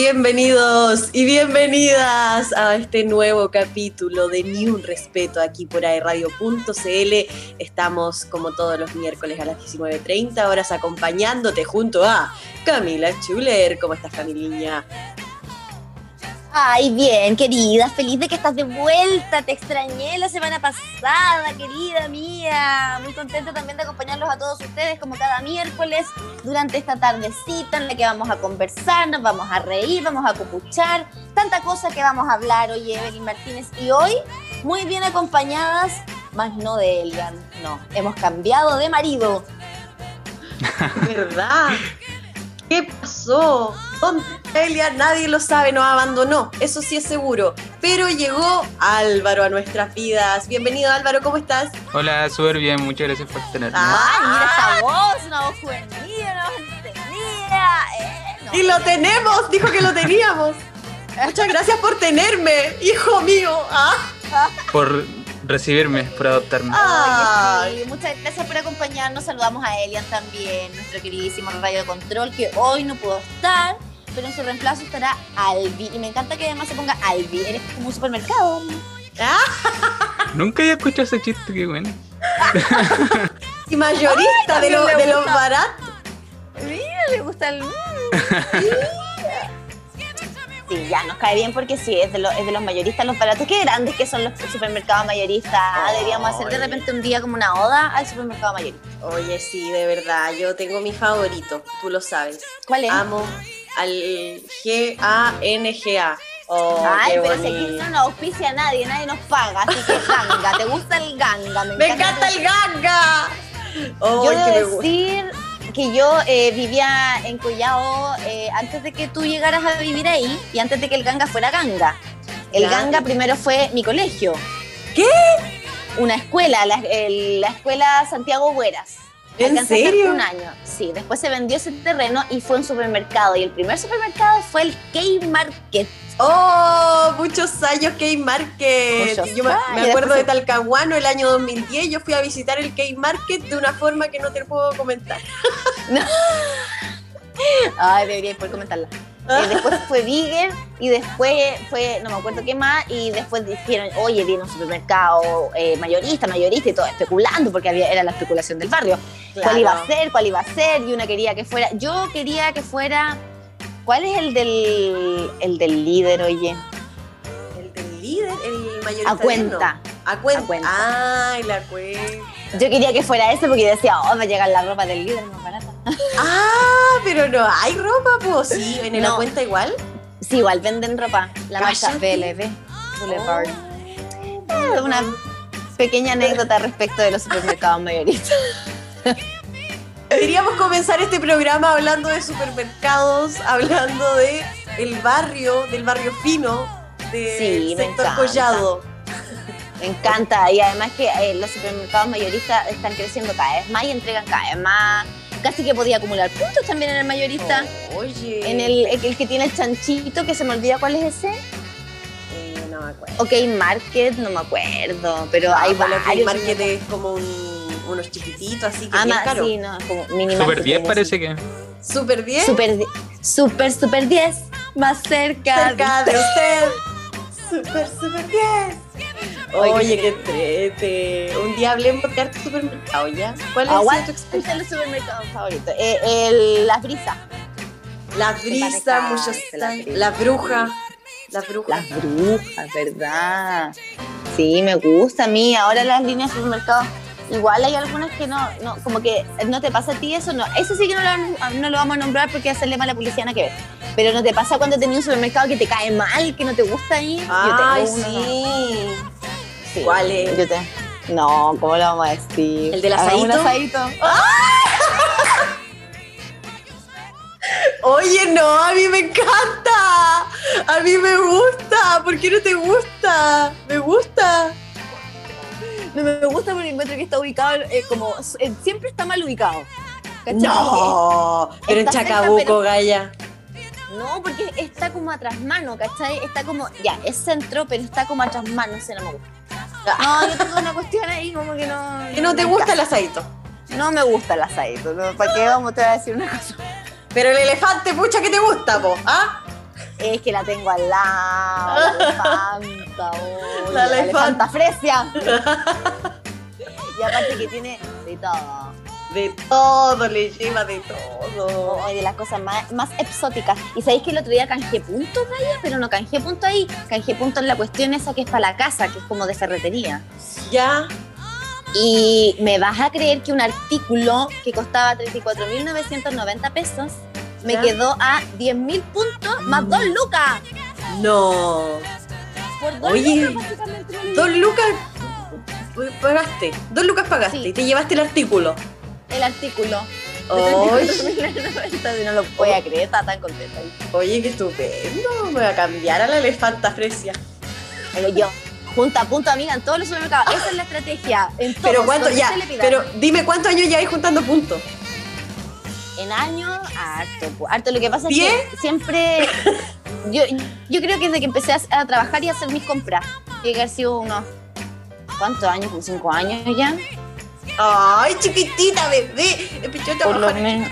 Bienvenidos y bienvenidas a este nuevo capítulo de Ni un Respeto aquí por aerradio.cl. Estamos como todos los miércoles a las 19.30 horas acompañándote junto a Camila Chuler. ¿Cómo estás, Camiliña? Ay, bien, querida, feliz de que estás de vuelta. Te extrañé la semana pasada, querida mía. Muy contenta también de acompañarlos a todos ustedes como cada miércoles durante esta tardecita en la que vamos a conversar, nos vamos a reír, vamos a copuchar. Tanta cosa que vamos a hablar hoy, Evelyn Martínez. Y hoy, muy bien acompañadas, más no de Elian. No, hemos cambiado de marido. ¿Verdad? ¿Qué pasó? ¿Dónde Elia? Nadie lo sabe, nos abandonó, eso sí es seguro. Pero llegó Álvaro a nuestras vidas. Bienvenido Álvaro, ¿cómo estás? Hola, súper bien, muchas gracias por tenerme. Ay, mira esta voz, una voz juvenil, una voz entendida. Eh, no. Y lo tenemos, dijo que lo teníamos. Muchas gracias por tenerme, hijo mío. Ah. Por recibirme, por adoptarme. Ay, sí. Muchas gracias por acompañarnos. Saludamos a Elian también, nuestro queridísimo radio de control, que hoy no pudo estar, pero en su reemplazo estará Albi. Y me encanta que además se ponga Albi. Eres como un supermercado. Nunca había escuchado ese chiste, qué bueno. y mayorista Ay, de, lo, de los baratos. Mira, le gusta el. Sí, ya nos cae bien porque sí, es de, lo- es de los mayoristas, los baratos. Qué grandes que son los supermercados mayoristas. Ah, Deberíamos hacer de repente un día como una oda al supermercado mayorista. Oye, sí, de verdad, yo tengo mi favorito, tú lo sabes. ¿Cuál es? Amo al G-A-N-G-A. Oh, Ay, pero si aquí no nos auspicia a nadie, nadie nos paga, así que ganga, ¿te gusta el ganga? ¡Me encanta el ganga! Oh, Yo debo decir que yo eh, vivía en Collao eh, antes de que tú llegaras a vivir ahí y antes de que el ganga fuera ganga. El ganga primero fue mi colegio. ¿Qué? Una escuela, la, el- la escuela Santiago Hueras. ¿En serio? Un año, sí. Después se vendió ese terreno y fue un supermercado. Y el primer supermercado fue el K-Market. Oh, muchos años K-Market. Yo me, acuerdo de Talcahuano el año 2010. Yo fui a visitar el K-Market de una forma que no te puedo comentar. Ay, debería poder comentarla. Eh, después fue Bigger y después fue, no me acuerdo qué más, y después dijeron, oye, viene un supermercado eh, mayorista, mayorista y todo, especulando, porque había, era la especulación del barrio. ¿Cuál iba a ser? ¿Cuál iba a ser? Y una quería que fuera, yo quería que fuera, ¿cuál es el del, el del líder, oye? El del líder, el mayorista. A cuenta. A cuenta. A cuenta. Ay, la cuenta. Yo quería que fuera ese porque decía, oh, va a llegar la ropa del líder más barata. Ah, pero no hay ropa, pues sí, en la No. cuenta igual. Sí, igual venden ropa, la marca. BLB, Boulevard. Eh, una pequeña anécdota respecto de los supermercados mayoristas. Queríamos comenzar este programa hablando de supermercados, hablando de el barrio, del barrio fino, del Sí, sector encanta. collado. Me encanta. Y además que eh, los supermercados mayoristas están creciendo cada vez más y entregan cada vez más. Casi que podía acumular puntos también en el mayorista. Oye. En el, el que tiene el chanchito, que se me olvida cuál es ese. Eh, no me acuerdo. Ok, Market, no me acuerdo. Pero Ah, hay bueno, que el varios. market es como un- unos chiquititos, así que Ah, bien caro. sí, no, como mini Super market 10 tiene, parece que. Súper bien. Super, di- super, super 10. Más cerca. cerca de usted. Súper, súper bien. Oye, Oye, qué trete. Un día hablemos de arte supermercado, ¿ya? ¿Cuál es tu experiencia? el supermercado favorito. Eh, el, la brisa. La brisa, descanse, muchos la años. brisa. La bruja. La bruja. Las brujas, ¿verdad? Sí, me gusta a mí. Ahora las líneas de supermercados, igual hay algunas que no, no, como que no te pasa a ti eso, no. Eso sí que no lo, no lo vamos a nombrar porque hacerle mala publicidad nada que ver. Pero no te pasa cuando tenías un supermercado que te cae mal, que no te gusta ir. Ay, Yo tengo uno, sí. Sí. ¿Cuál es? Yo te- No, ¿cómo lo vamos a decir? ¿El del Hagamos un asadito? asadito. Oye, no, a mí me encanta. A mí me gusta. ¿Por qué no te gusta? Me gusta. No me gusta porque encuentro que está ubicado eh, como. eh, siempre está mal ubicado. ¿cachai? No, pero en cerca, Chacabuco, pero- Gaya. No, porque está como atrás mano, ¿cachai? Está como, ya, es centro, pero está como atrás mano, no sé, no me gusta. No, yo tengo una cuestión ahí como que no... Que no te gusta el asadito. No me gusta el asadito, ¿no? ¿para qué vamos te voy a decir una cosa? Pero el elefante, pucha, que te gusta, po. ¿Ah? Es que la tengo al lado, la elefanta, oh, La la elefanta. elefanta fresia. y aparte que tiene de todo. De todo, le lleva de todo. Oh, de las cosas más, más exóticas. Y sabéis que el otro día canjeé puntos, vaya, pero no canjeé punto ahí. Canjeé puntos en la cuestión esa que es para la casa, que es como de ferretería. Ya. Y me vas a creer que un artículo que costaba 34.990 pesos me ¿Ya? quedó a 10.000 puntos más 2 lucas. No. Por 2 Oye, lucas básicamente. Dos lucas pagaste. Dos lucas pagaste Sí. y te llevaste el artículo. El artículo. Oye, 34.990, no lo voy a creer, estaba tan contenta. oye, qué estupendo. Me voy a cambiar a la elefanta fresia. Pero yo, junta a punto, amiga, en todos los supermercados. Esa es la estrategia. En todos, Pero cuánto, ya, pero dime cuántos años ya hay juntando puntos. En años, harto, harto. Lo que pasa es que siempre. Yo, yo creo que desde que empecé a, a trabajar y a hacer mis compras, tiene que haber sido unos. ¿Cuántos años? ¿Como cinco años ya? Ay, chiquitita, bebé. Empezó a Por lo trabajar. menos.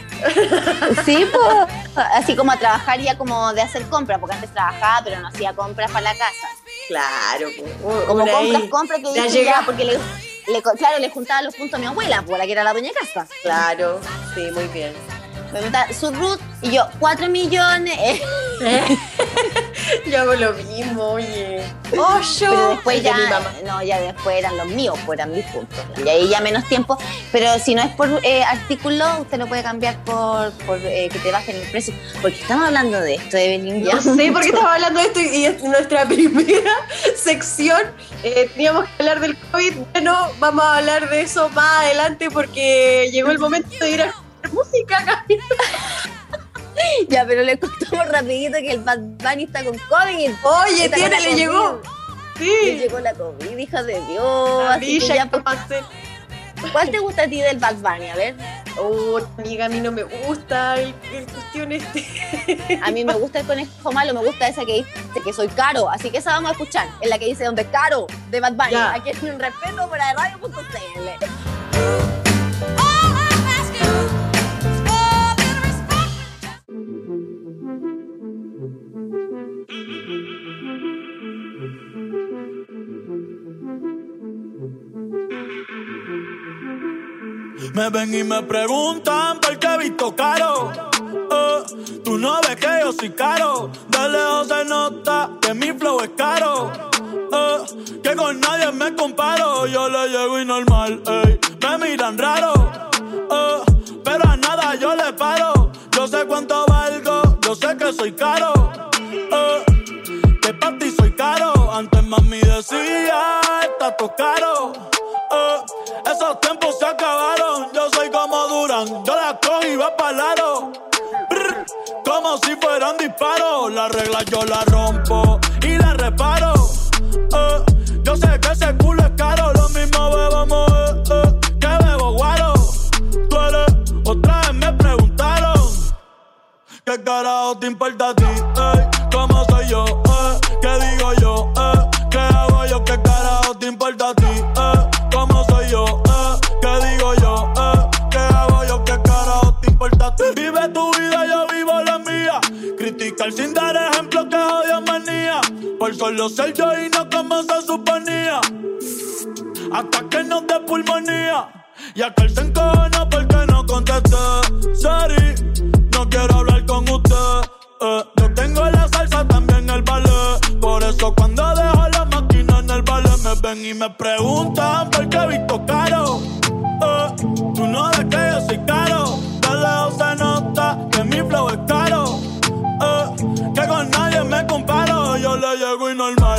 Sí, pues. Así como a trabajar ya como de hacer compras, porque antes trabajaba, pero no hacía compras para la casa. Claro, po, Como compras, compras que Ya llega. porque le, claro, le juntaba los puntos a mi abuela, pues la que era la dueña de casa. Claro, sí, muy bien. Me preguntaba su root y yo, 4 millones. eh. Yo hago lo mismo, oye. Ocho. Pero después ya, no, ya después eran los míos, pues eran mis puntos. Y ahí ya menos tiempo. Pero si no es por eh, artículo, usted lo puede cambiar por, por eh, que te bajen el precio. Porque estamos hablando de esto, Evelyn. Ya. No sé por qué estaba hablando de esto y es nuestra primera sección. Eh, teníamos que hablar del COVID. Bueno, vamos a hablar de eso más adelante porque llegó el momento de ir a música. Gaby. Ya, pero le contamos rapidito que el Bad Bunny está con COVID. Oye, tiene, le llegó. Le Sí. llegó la COVID, hija de Dios. La Así que villa ya, pues, pasé. ¿Cuál te gusta a ti del Bad Bunny? A ver. Oh, amiga, a mí no me gusta el, el cuestión este. A mí me gusta el conejo malo, me gusta esa que dice que soy caro. Así que esa vamos a escuchar. Es la que dice donde es caro, de Bad Bunny. Ya. Aquí es un respeto para radio.cl. Me ven y me preguntan por qué he visto caro. Eh, tú no ves que yo soy caro. De lejos se nota que mi flow es caro. Eh, que con nadie me comparo. Yo le llego y normal. Me miran raro. Eh, pero a nada yo le paro. Yo sé cuánto valgo. Yo sé que soy caro. Eh, que para ti soy caro. Antes mami decía, está todo yo la cojo y va para lado. Como si fueran disparos. La regla yo la rompo y la reparo. Eh, yo sé que ese culo es caro. Lo mismo bebamos eh, eh, que bebo guaro. Eres, otra vez me preguntaron. ¿Qué carajo te importa a ti? ¿Cómo soy yo? Solo yo y no como se suponía. Hasta que nos dé pulmonía. Y aquel se encojona Yo le llego y normal.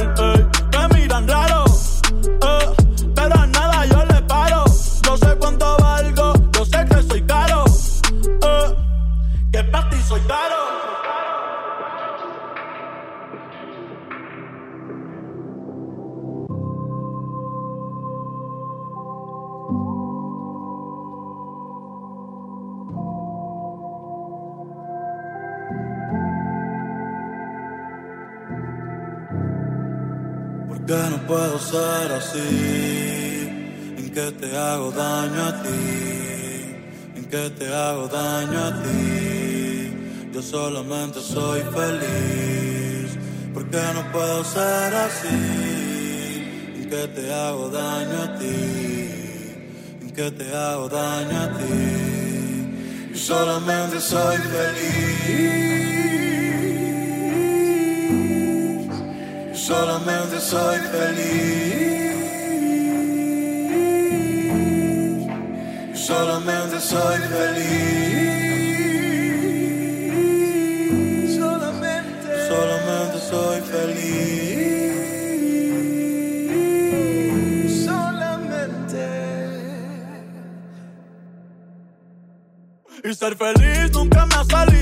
Hago daño a ti? ¿En qué te hago daño a ti? Yo solamente soy feliz. Porque no puedo ser así, en que te hago daño a ti, en que te hago daño a ti. Y solamente soy feliz, y solamente soy feliz. Solamente soy feliz. Solamente, solamente soy feliz. Solamente. Y ser feliz nunca me ha salido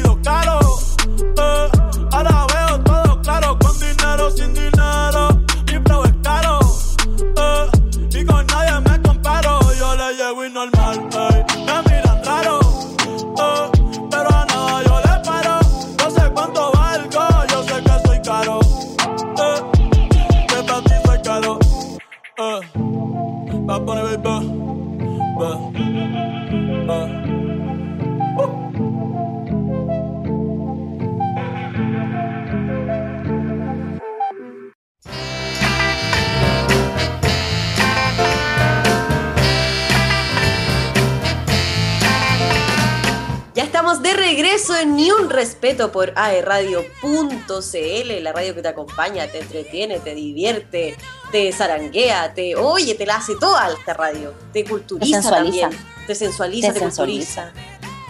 estamos de regreso en Ni un Respeto por aerradio.cl, la radio que te acompaña, te entretiene, te divierte, te zaranguea, te oye, te la hace toda esta radio, te culturiza Te también, te sensualiza, Te te, culturiza.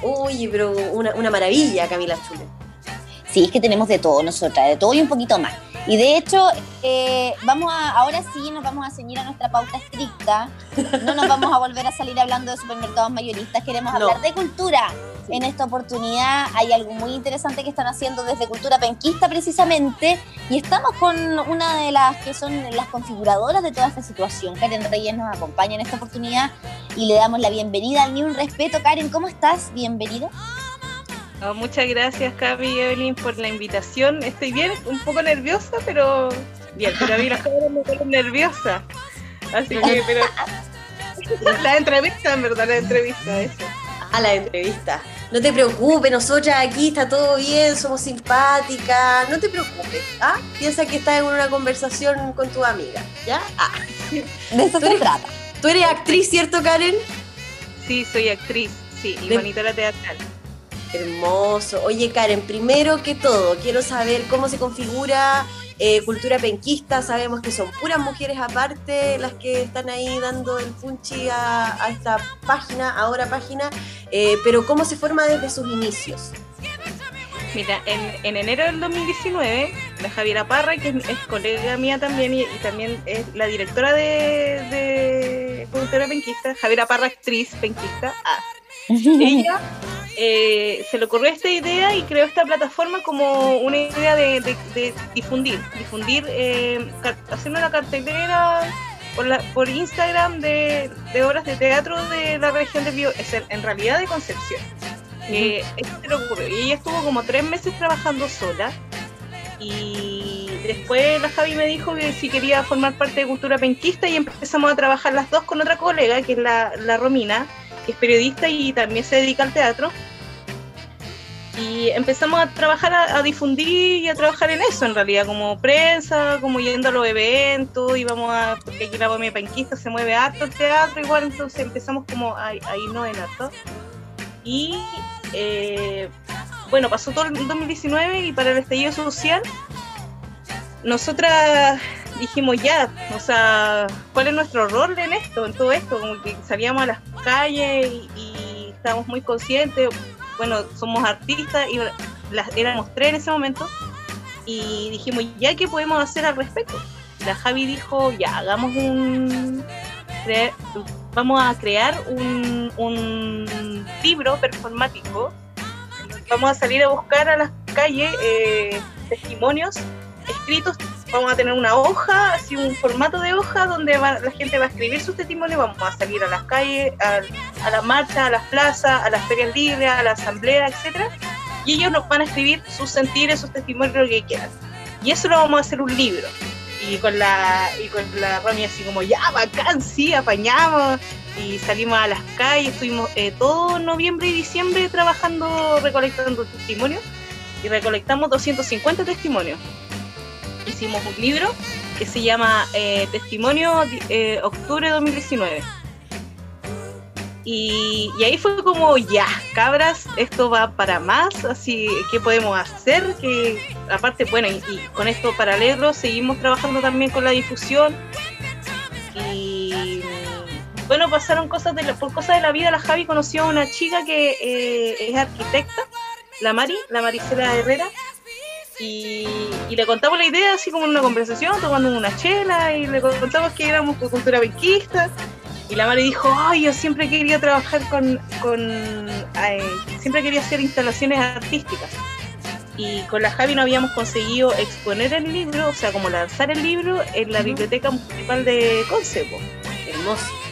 Oye, pero una, una maravilla, Camila Chule. Sí, es que tenemos de todo nosotras, de todo y un poquito más. Y de hecho, eh, vamos a, ahora sí nos vamos a ceñir a nuestra pauta estricta. No nos vamos a volver a salir hablando de supermercados mayoristas. Queremos No. hablar de cultura. Sí. En esta oportunidad hay algo muy interesante que están haciendo desde Cultura Penquista precisamente. Y estamos con una de las que son las configuradoras de toda esta situación. Karen Reyes nos acompaña en esta oportunidad y le damos la bienvenida al Ni un Respeto. Karen, ¿cómo estás? Bienvenida. Muchas gracias, Cami y Evelyn, por la invitación. Estoy bien, un poco nerviosa, pero bien. Pero a mí las cámaras me ponen nerviosa. Así que, pero. La entrevista, en verdad, la entrevista, eso. A la entrevista. No te preocupes, nosotras aquí está todo bien, somos simpáticas, no te preocupes. ¿ah? Piensa que estás en una conversación con tu amiga, ¿ya? Ah. De eso se eres- trata. Tú eres actriz, ¿cierto, Karen? Sí, soy actriz, sí, y De- monitora teatral. Hermoso. Oye, Karen, primero que todo, quiero saber cómo se configura eh, Cultura Penquista. Sabemos que son puras mujeres aparte las que están ahí dando el punchi a, esta página, ahora página, eh, pero cómo se forma desde sus inicios. Mira, en, en enero del 2019, la Javiera Parra, que es, colega mía también y, también es la directora de, Cultura Penquista, Javiera Parra, actriz penquista. Ella eh, se le ocurrió esta idea y creó esta plataforma como una idea de, de- de difundir, difundir, eh, haciendo una cartelera por, la- por Instagram de, de obras de teatro de la región de Bio, es en, en realidad de Concepción. Eh, esto se le ocurrió. Y ella estuvo como tres meses trabajando sola. Y después la Javi me dijo que si quería formar parte de Cultura Penquista y empezamos a trabajar las dos con otra colega que es la, la Romina que es periodista y también se dedica al teatro. Y empezamos a trabajar, a, difundir y a trabajar en eso, en realidad, como prensa, como yendo a los eventos, íbamos a, porque aquí la Bohemia Penquista se mueve harto el teatro, igual, entonces empezamos como a, a irnos en harto. Y eh, bueno, pasó todo el 2019 y para el estallido social, nosotras dijimos ya, o sea, ¿cuál es nuestro rol en esto, en todo esto? Como que salíamos a las calles y, estábamos muy conscientes, bueno, somos artistas y las, éramos tres en ese momento y dijimos, ya, ¿qué podemos hacer al respecto? La Javi dijo, ya, hagamos un... vamos a crear un, un libro performático. Vamos a salir a buscar a las calles eh, testimonios escritos. Vamos a tener una hoja, así un formato de hoja donde va- la gente va a escribir sus testimonios. Vamos a salir a las calles, a, a las marchas, a las plazas, a las ferias libres, a la asamblea, etcétera. Y ellos nos van a escribir sus sentires, sus testimonios, lo que quieran. Y eso lo vamos a hacer un libro. Y con la, y con la Rami así como, ya, bacán, sí, apañamos. Y salimos a las calles, estuvimos eh, todo noviembre y diciembre trabajando, recolectando testimonios. Y recolectamos 250 testimonios. Hicimos un libro que se llama eh, Testimonio eh, Octubre 2019. Y, y, ahí fue como, ya, cabras, esto va para más, así, ¿qué podemos hacer? Que aparte, bueno, y, con esto paralelo seguimos trabajando también con la difusión. Y bueno, pasaron cosas de la, por cosas de la vida. La Javi conoció a una chica que eh, es arquitecta, la Mari, la Maricela Herrera, y, y, le contamos la idea así como en una conversación, tomando una chela, y le contamos que éramos cultura benquista. Y la Mari dijo, ay, yo siempre quería trabajar con, con ay, siempre quería hacer instalaciones artísticas. Y con la Javi no habíamos conseguido exponer el libro, o sea, como lanzar el libro en la Biblioteca Municipal de Concepo. Hermoso.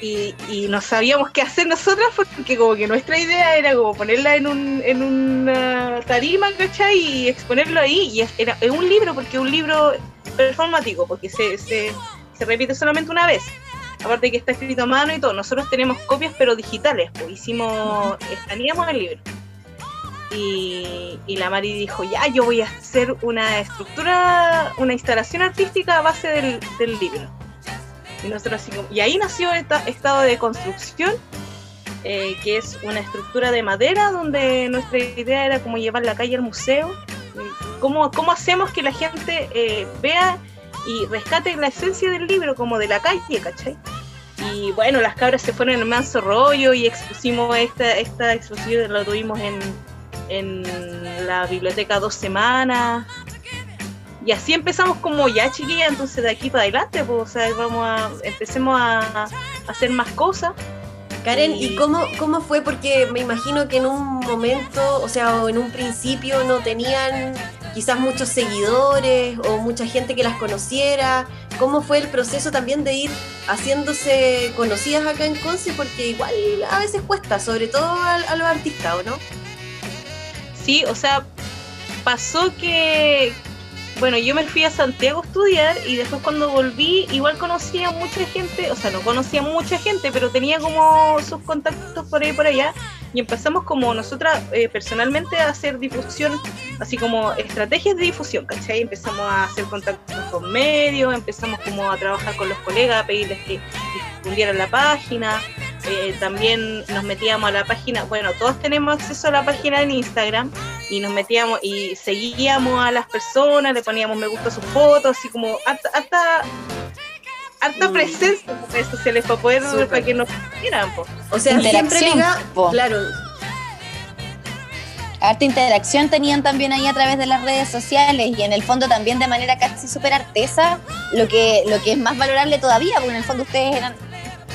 Y, y, no sabíamos qué hacer nosotras porque como que nuestra idea era como ponerla en un en una tarima, ¿cachai? Y exponerlo ahí. Y era es un libro, porque es un libro performático, porque se, se, se repite solamente una vez aparte que está escrito a mano y todo, nosotros tenemos copias pero digitales, pues hicimos, escaneamos el libro. Y, y, la Mari dijo, ya, yo voy a hacer una estructura, una instalación artística a base del, del libro. Y, nosotros y ahí nació esta estado de construcción, eh, que es una estructura de madera, donde nuestra idea era como llevar la calle al museo. ¿Cómo, cómo hacemos que la gente eh, vea y rescate la esencia del libro como de la calle, ¿cachai? Y bueno, las cabras se fueron en manso rollo y expusimos esta, esta exposición, la tuvimos en, en la biblioteca dos semanas. Y así empezamos como ya chiquilla, entonces de aquí para adelante, pues, o sea, vamos a, empecemos a, a hacer más cosas. Karen, ¿y cómo, cómo fue? Porque me imagino que en un momento, o sea, o en un principio no tenían quizás muchos seguidores o mucha gente que las conociera. ¿Cómo fue el proceso también de ir haciéndose conocidas acá en Conce? Porque igual a veces cuesta, sobre todo a, a los artistas, ¿o no? Sí, o sea, pasó que, bueno, yo me fui a Santiago a estudiar y después cuando volví igual conocía mucha gente, o sea, no conocía mucha gente, pero tenía como sus contactos por ahí por allá y empezamos como nosotras eh, personalmente a hacer difusión, así como estrategias de difusión, ¿cachai? Empezamos a hacer contactos con medios, empezamos como a trabajar con los colegas, a pedirles que difundieran la página, eh, también nos metíamos a la página, bueno, todos tenemos acceso a la página en Instagram y nos metíamos y seguíamos a las personas, le poníamos me gusta sus fotos, así como hasta, hasta harta presencia en redes sociales para poder Super. para que nos vieran. O sea, siempre liga, claro. Harta interacción tenían también ahí a través de las redes sociales y en el fondo también de manera casi súper artesa, lo que, lo que es más valorable todavía, porque en el fondo ustedes eran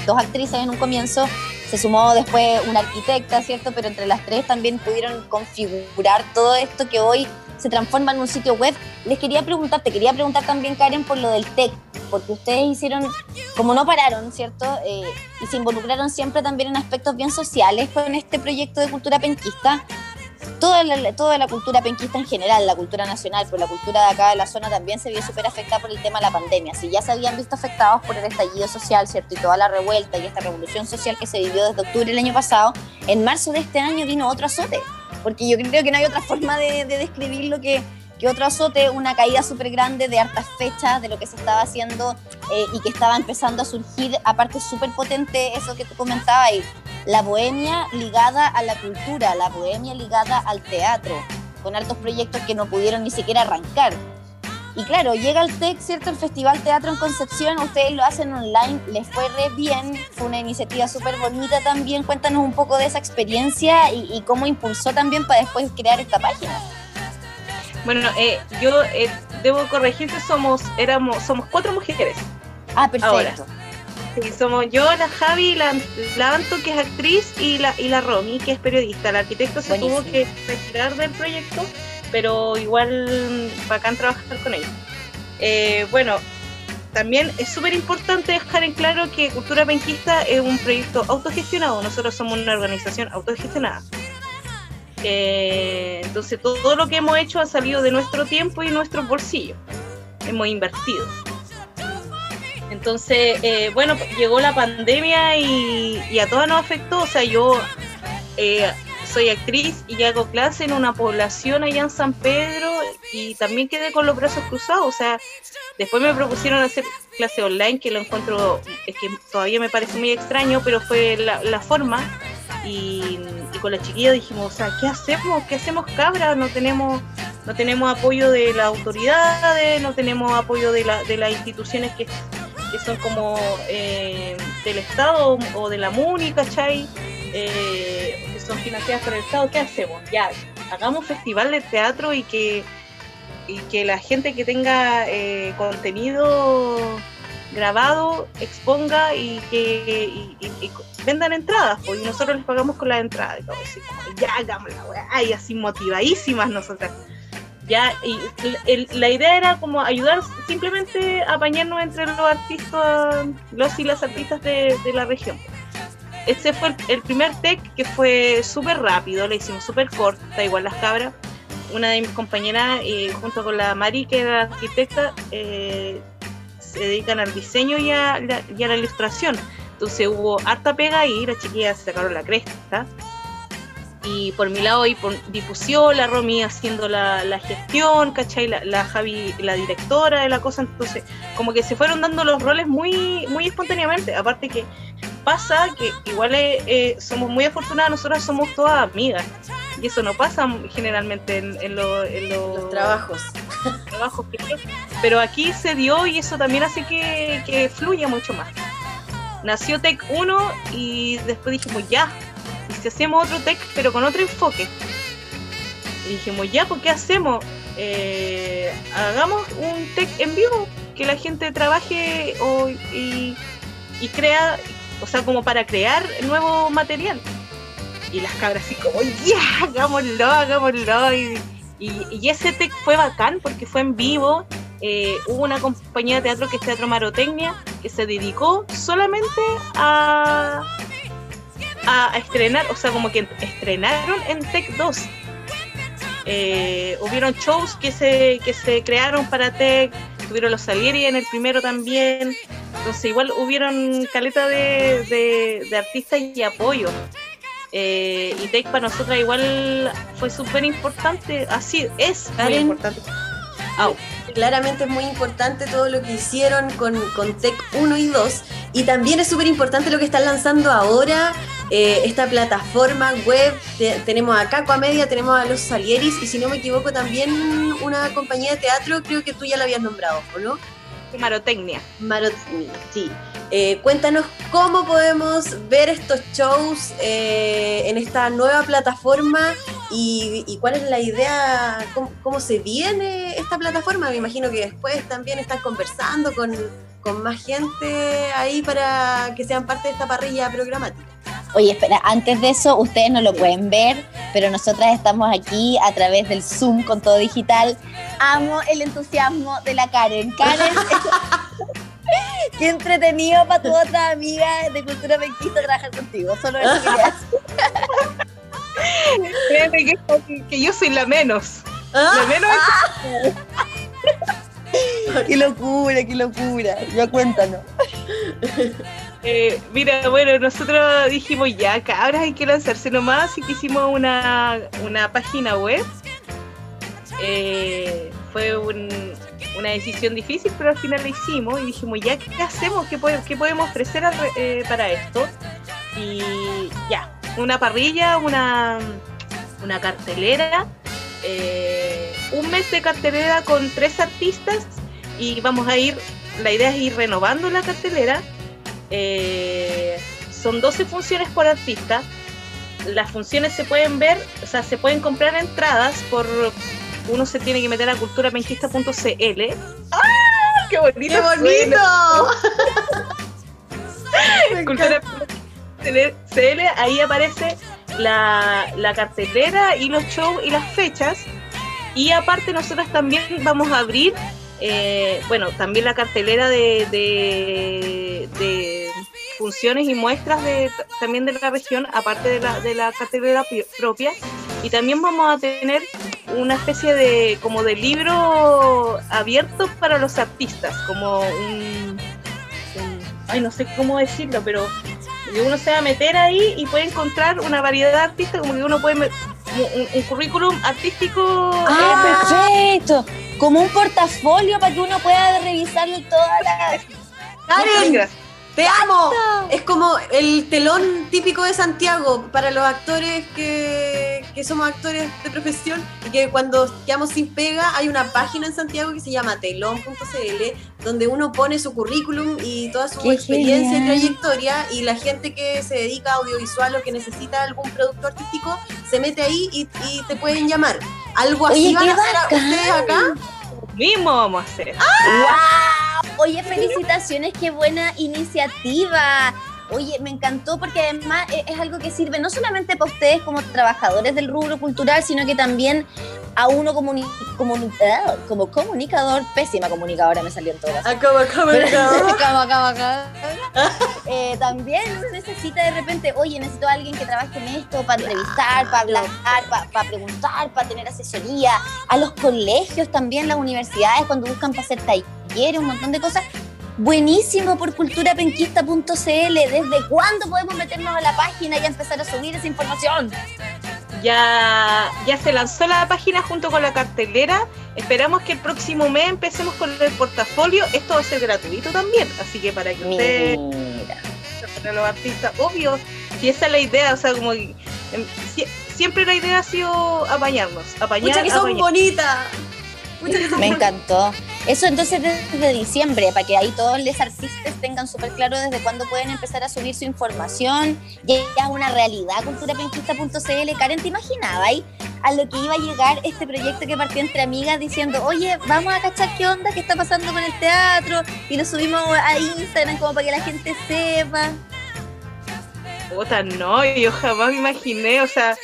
dos actrices en un comienzo, se sumó después una arquitecta, ¿cierto? Pero entre las tres también pudieron configurar todo esto que hoy se transforma en un sitio web. Les quería preguntar, te quería preguntar también, Karen, por lo del TEC, porque ustedes hicieron, como no pararon, ¿cierto? Eh, y se involucraron siempre también en aspectos bien sociales con este proyecto de cultura penquista. Toda la, toda la cultura penquista en general, la cultura nacional, pero la cultura de acá de la zona también se vio súper afectada por el tema de la pandemia. Si ya se habían visto afectados por el estallido social, ¿cierto? Y toda la revuelta y esta revolución social que se vivió desde octubre del año pasado, en marzo de este año vino otro azote porque yo creo que no hay otra forma de, de describirlo que, que, otro azote, una caída súper grande de hartas fechas de lo que se estaba haciendo eh, y que estaba empezando a surgir, aparte súper potente eso que tú comentabas, y la bohemia ligada a la cultura, la bohemia ligada al teatro, con hartos proyectos que no pudieron ni siquiera arrancar. Y claro, llega el TEC, ¿cierto? El Festival Teatro en Concepción, ustedes lo hacen online, les fue re bien, fue una iniciativa súper bonita también. Cuéntanos un poco de esa experiencia y, y cómo impulsó también para después crear esta página. Bueno, eh, yo eh, debo corregirte, somos, éramos, somos cuatro mujeres. Ah, perfecto. Ahora. Sí, somos yo, la Javi, la, la Anto, que es actriz, y la, y la Romy, que es periodista. La arquitecto se Buenísimo. tuvo que retirar del proyecto pero igual bacán trabajar con ellos. Eh, bueno, también es súper importante dejar en claro que Cultura Penquista es un proyecto autogestionado, nosotros somos una organización autogestionada. Eh, entonces todo lo que hemos hecho ha salido de nuestro tiempo y nuestros bolsillos, hemos invertido. Entonces, eh, bueno, llegó la pandemia y, a todas nos afectó, o sea, yo soy actriz y hago clase en una población allá en San Pedro y también quedé con los brazos cruzados. O sea, después me propusieron hacer clase online, que lo encuentro, es que todavía me parece muy extraño, pero fue la, la forma. Y, con la chiquilla dijimos, o sea, ¿qué hacemos? ¿Qué hacemos cabra? No tenemos, no tenemos apoyo de las autoridades, no tenemos apoyo de, la, de las instituciones que, que son como eh, del Estado o de la MUNI, ¿cachai? Eh, que son financiadas por el Estado. ¿Qué hacemos? Ya, hagamos festival de teatro y que, y que la gente que tenga eh, contenido grabado exponga y que y, vendan entradas, pues, y nosotros les pagamos con las entradas y ya hagamos la weá, y así motivadísimas nosotras. Ya, y la idea era como ayudar simplemente a apañarnos entre los artistas, los y las artistas de, de la región. Este fue el, primer tech que fue súper rápido, le hicimos súper corta, igual las cabras. Una de mis compañeras, eh, junto con la Mari, que era arquitecta, eh, se dedican al diseño y a, la- y a la ilustración. Entonces hubo harta pega y las chiquillas sacaron la cresta. Y por mi lado, y por difusión, la Romy haciendo la, la gestión, ¿cachai? La, la Javi, la directora de la cosa. Entonces, como que se fueron dando los roles muy, muy espontáneamente. Aparte que pasa que igual eh, eh, somos muy afortunadas, nosotras somos todas amigas. Y eso no pasa generalmente en, en lo- en lo- Los trabajos. trabajos que pero aquí se dio y eso también hace que, que fluya mucho más. Nació Tech 1 y después dijimos ya, y si hacemos otro Tech pero con otro enfoque. Y dijimos ya, ¿por qué hacemos? Eh, hagamos un Tech en vivo, que la gente trabaje o- y, y crea, o sea, como para crear nuevo material. Y las cabras así como, ya, hagámoslo, hagámoslo. Y, y, y ese tech fue bacán porque fue en vivo. Eh, hubo una compañía de teatro que es Teatro Marotecnia que se dedicó solamente a, a, a estrenar, o sea, como que estrenaron en Tech 2. Eh, hubieron shows que se, que se crearon para Tech, tuvieron los Salieri en el primero también. Entonces, igual hubieron caleta de, de, de artistas y apoyo. Eh, y Tech para nosotras igual fue súper importante, así es muy importante. Claramente es muy importante todo lo que hicieron con, con Tech 1 y 2 y también es súper importante lo que están lanzando ahora, eh, esta plataforma web, Te- tenemos a Caco a Media, tenemos a Los Salieris y si no me equivoco también una compañía de teatro, creo que tú ya la habías nombrado, ¿o no? Marotecnia. Marot, sí. Eh, cuéntanos cómo podemos ver estos shows eh, en esta nueva plataforma y, y cuál es la idea, cómo, cómo se viene esta plataforma. Me imagino que después también están conversando con, con más gente ahí para que sean parte de esta parrilla programática. Oye, espera, antes de eso, ustedes no lo pueden ver, pero nosotras estamos aquí a través del Zoom con todo digital. Amo el entusiasmo de la Karen. Karen, qué entretenido para tu otra amiga de cultura penquista trabajar contigo. Solo eso quería decir. Que, que yo soy la menos. Ah, La menos Qué locura, qué locura. Ya cuéntanos. Eh, mira, bueno, nosotros dijimos ya, cabras, hay que lanzarse nomás, y que hicimos una, una página web. Eh, fue un- una decisión difícil, pero al final la hicimos y dijimos ya, ¿qué hacemos? ¿Qué, pode- qué podemos ofrecer eh, para esto? Y ya, una parrilla, una, una cartelera, eh, un mes de cartelera con tres artistas y vamos a ir, la idea es ir renovando la cartelera eh, son 12 funciones por artista. Las funciones se pueden ver, o sea, se pueden comprar entradas por. Uno se tiene que meter a culturapenquista.cl. ¡Ah! ¡Qué bonito! ¡Qué bonito! Cultura.cl, ahí aparece la, la cartelera y los shows y las fechas. Y aparte, nosotros también vamos a abrir, eh, bueno, también la cartelera de, de, de funciones y muestras de, también de la región, aparte de la, de la cartelera pi- propia. Y también vamos a tener una especie de como de libro abierto para los artistas, como un, un- ay no sé cómo decirlo, pero que uno se va a meter ahí y puede encontrar una variedad de artistas, como que uno puede un, un currículum artístico. Ah, eh, perfecto. Como un portafolio para que uno pueda revisarlo todas las... muchas Karen, gracias. Te amo. Es como el telón típico de Santiago para los actores que, que somos actores de profesión y que cuando quedamos sin pega hay una página en Santiago que se llama telón.cl donde uno pone su currículum y toda su Qué experiencia genial. y trayectoria y la gente que se dedica a audiovisual o que necesita algún producto artístico se mete ahí y, y te pueden llamar. Algo así Oye, van a hacer a ustedes acá. Mismo vamos a hacer. ¡Wow! Oye, felicitaciones, qué buena iniciativa. Oye, me encantó porque además eh, es algo que sirve no solamente para ustedes como trabajadores del rubro cultural, sino que también a uno comuni- comuni- ah, como comunicador, pésima comunicadora me salió en todas. Acá. Acá, acá, acá. Eh, también uno necesita de repente, oye, necesito a alguien que trabaje en esto para entrevistar, para hablar, para, para preguntar, para tener asesoría. A los colegios también, las universidades, cuando buscan para hacer talleres, un montón de cosas. Buenísimo por culturapenquista.cl. ¿Desde cuándo podemos meternos a la página y empezar a subir esa información? Ya, ya se lanzó la página junto con la cartelera. Esperamos que el próximo mes empecemos con el portafolio. Esto va a ser gratuito también, así que para que ustedes, Mira. para los artistas, obvio, si esa es la idea, o sea, como que, em, si- siempre la idea ha sido apañarnos, apañar, Muchas que son apañar. bonitas. Me encantó. Eso entonces desde diciembre, para que ahí todos los artistas tengan súper claro desde cuándo pueden empezar a subir su información. Ya es una realidad, culturapenquista.cl. Karen, ¿te imaginabas ahí a lo que iba a llegar este proyecto que partió entre amigas diciendo, oye, vamos a cachar qué onda, qué está pasando con el teatro? Y lo subimos a Instagram como para que la gente sepa. Puta, no, yo jamás me imaginé, o sea,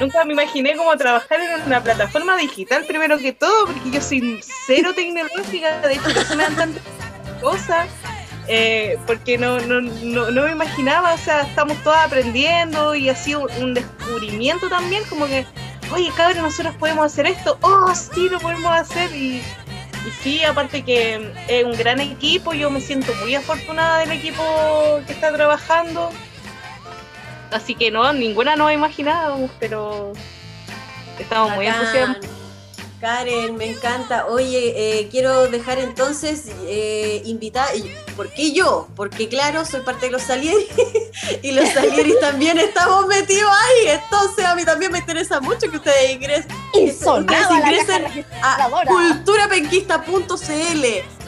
nunca me imaginé como trabajar en una plataforma digital primero que todo, porque yo soy cero tecnológica, de hecho, por eso me dan tantas cosas, eh, porque no, no, no, no me imaginaba, o sea, estamos todos aprendiendo y ha sido un descubrimiento también, como que, oye, cabrón, nosotros podemos hacer esto, oh, sí, lo podemos hacer y... Y sí, aparte que es un gran equipo, yo me siento muy afortunada del equipo que está trabajando. Así que no, ninguna nos imaginábamos, pero estamos muy entusiasmados. Karen, me encanta. Oye, eh, quiero dejar entonces eh, invitar. y- ¿Por qué yo? Porque claro, soy parte de los Salieri y los Salieri también estamos metidos ahí. Entonces a mí también me interesa mucho que ustedes ingresen, ustedes ingresen a registradora. culturapenquista.cl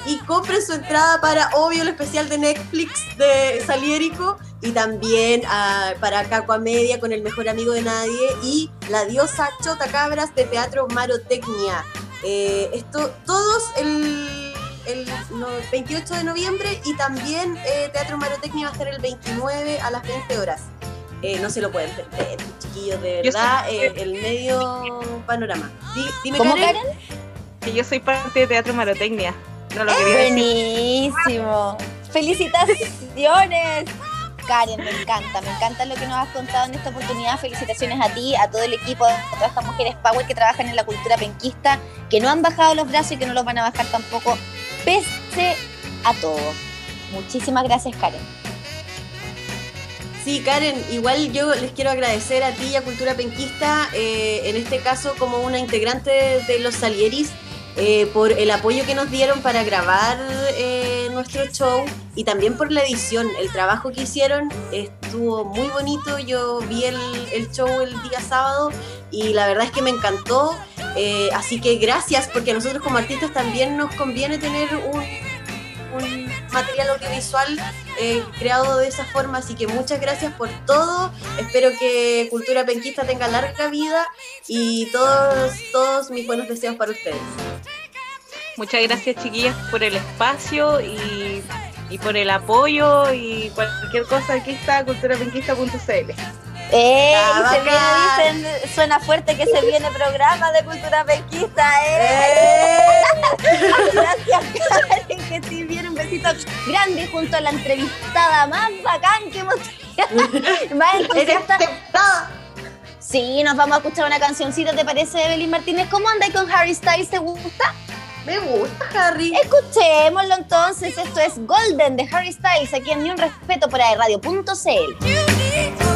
y compren su entrada para obvio el especial de Netflix de Saliérico y también ah, para Cacua Media con el mejor amigo de nadie y la diosa Chota Cabras de Teatro Marotecnia. Eh, esto todos el, el no- 28 de noviembre y también eh, Teatro Marotecnia va a estar el 29 a las 20 horas. Eh, no se lo pueden perder, chiquillos, de verdad, eh, el medio panorama. Di- dime, ¿Cómo, Karen. Karen? Que yo soy parte de Teatro Marotecnia. No lo quería decir. Buenísimo. Felicitaciones. Karen, me encanta, me encanta lo que nos has contado en esta oportunidad. Felicitaciones a ti, a todo el equipo, a todas estas mujeres power que trabajan en la cultura penquista, que no han bajado los brazos y que no los van a bajar tampoco, pese a todo. Muchísimas gracias, Karen. Sí, Karen, igual yo les quiero agradecer a ti y a Cultura Penquista, eh, en este caso como una integrante de los Salieris, eh, por el apoyo que nos dieron para grabar eh, nuestro show y también por la edición. El trabajo que hicieron estuvo muy bonito. Yo vi el, el show el día sábado y la verdad es que me encantó. Eh, así que gracias, porque a nosotros como artistas también nos conviene tener un, un material audiovisual eh, creado de esa forma. Así que muchas gracias por todo. Espero que Cultura Penquista tenga larga vida y todos, todos mis buenos deseos para ustedes. Muchas gracias, chiquillas, por el espacio y, y por el apoyo y cualquier cosa. Aquí está culturapenquista.cl. ¡Eh! Y se viene, dicen, suena fuerte que se viene programa de cultura penquista, ¿eh? ¡Eh! Gracias, Karen, que te bien. Un besito grande junto a la entrevistada más bacán que hemos tenido. Más entusiasta. Sí, nos vamos a escuchar una cancioncita, ¿te parece, Evelyn Martínez? ¿Cómo andáis con Harry Styles? ¿Te gusta? Me gusta, Harry. Escuchémoslo entonces. Esto es Golden de Harry Styles aquí en Ni un Respeto por Radio.cl.